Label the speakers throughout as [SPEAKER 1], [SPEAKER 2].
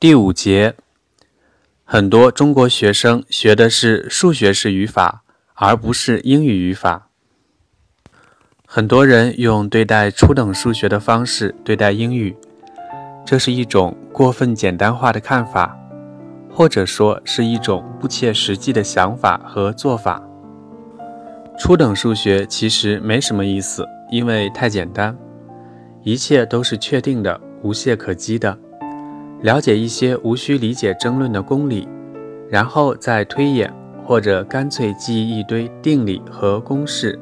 [SPEAKER 1] 第五节，很多中国学生学的是数学式语法，而不是英语语法。很多人用对待初等数学的方式对待英语，这是一种过分简单化的看法，或者说是一种不切实际的想法和做法。初等数学其实没什么意思，因为太简单，一切都是确定的，无懈可击的。了解一些无需理解争论的公理，然后再推演，或者干脆记忆一堆定理和公式，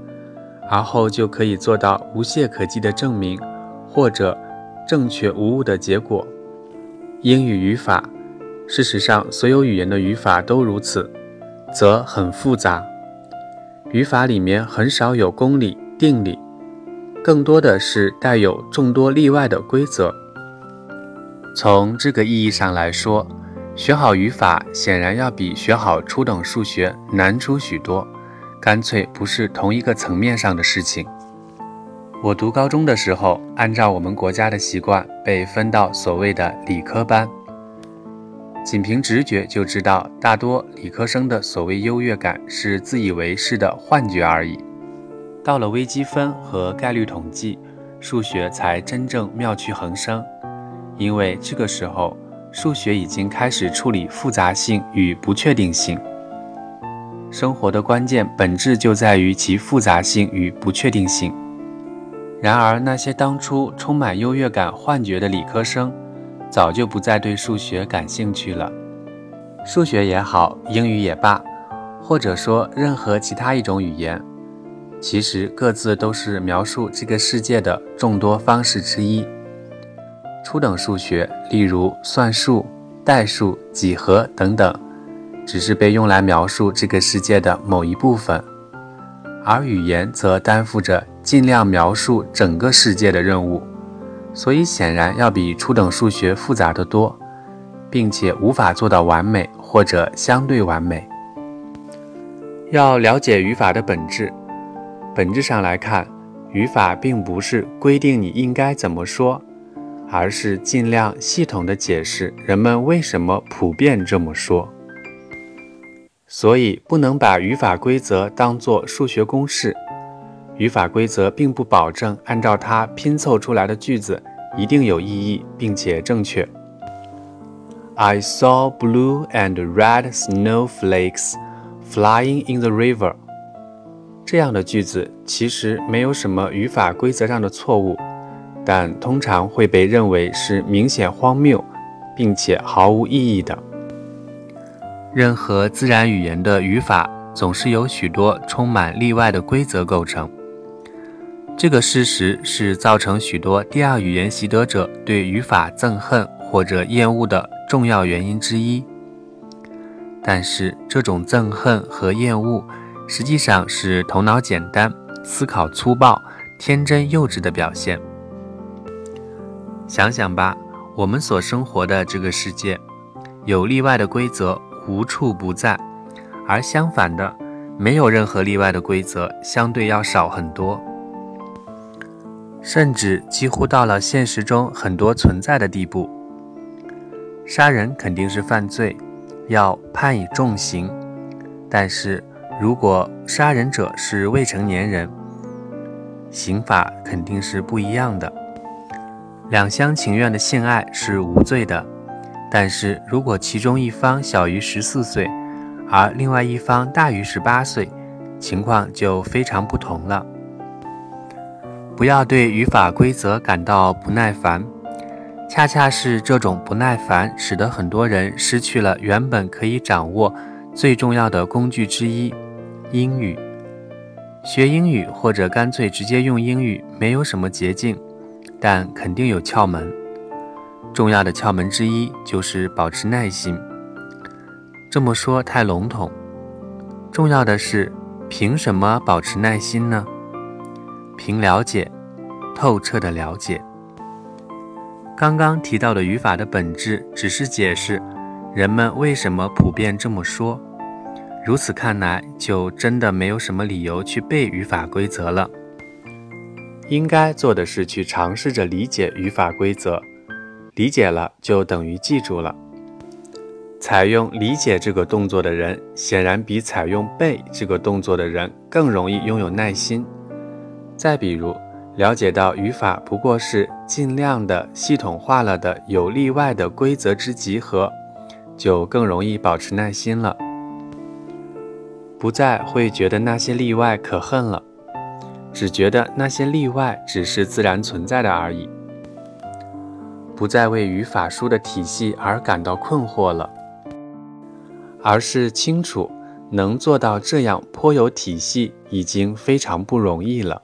[SPEAKER 1] 而后就可以做到无懈可击的证明，或者正确无误的结果。英语语法，事实上所有语言的语法都如此，则很复杂。语法里面很少有公理、定理，更多的是带有众多例外的规则。从这个意义上来说，学好语法显然要比学好初等数学难出许多，干脆不是同一个层面上的事情。我读高中的时候，按照我们国家的习惯，被分到所谓的理科班。仅凭直觉就知道，大多理科生的所谓优越感是自以为是的幻觉而已。到了微积分和概率统计，数学才真正妙趣横生。因为这个时候，数学已经开始处理复杂性与不确定性。生活的关键本质就在于其复杂性与不确定性。然而，那些当初充满优越感幻觉的理科生，早就不再对数学感兴趣了。数学也好，英语也罢，或者说任何其他一种语言，其实各自都是描述这个世界的众多方式之一。初等数学，例如算术、代数、几何等等，只是被用来描述这个世界的某一部分；而语言则担负着尽量描述整个世界的任务，所以显然要比初等数学复杂得多，并且无法做到完美或者相对完美。要了解语法的本质，本质上来看，语法并不是规定你应该怎么说。而是尽量系统地解释人们为什么普遍这么说，所以不能把语法规则当作数学公式。语法规则并不保证按照它拼凑出来的句子一定有意义并且正确。I saw blue and red snowflakes flying in the river。这样的句子其实没有什么语法规则上的错误。但通常会被认为是明显荒谬，并且毫无意义的。任何自然语言的语法总是由许多充满例外的规则构成。这个事实是造成许多第二语言习得者对语法憎恨或者厌恶的重要原因之一。但是，这种憎恨和厌恶实际上是头脑简单、思考粗暴、天真幼稚的表现。想想吧，我们所生活的这个世界，有例外的规则无处不在，而相反的，没有任何例外的规则相对要少很多，甚至几乎到了现实中很多存在的地步。杀人肯定是犯罪，要判以重刑，但是如果杀人者是未成年人，刑法肯定是不一样的。两厢情愿的性爱是无罪的，但是如果其中一方小于十四岁，而另外一方大于十八岁，情况就非常不同了。不要对语法规则感到不耐烦，恰恰是这种不耐烦，使得很多人失去了原本可以掌握最重要的工具之一——英语。学英语或者干脆直接用英语，没有什么捷径。但肯定有窍门，重要的窍门之一就是保持耐心。这么说太笼统，重要的是，凭什么保持耐心呢？凭了解，透彻的了解。刚刚提到的语法的本质，只是解释人们为什么普遍这么说。如此看来，就真的没有什么理由去背语法规则了。应该做的是去尝试着理解语法规则，理解了就等于记住了，采用理解这个动作的人，显然比采用背这个动作的人更容易拥有耐心。再比如，了解到语法不过是尽量的系统化了的有例外的规则之集合，就更容易保持耐心了，不再会觉得那些例外可恨了，只觉得那些例外只是自然存在的而已，不再为语法书的体系而感到困惑了。而是清楚能做到这样颇有体系，已经非常不容易了。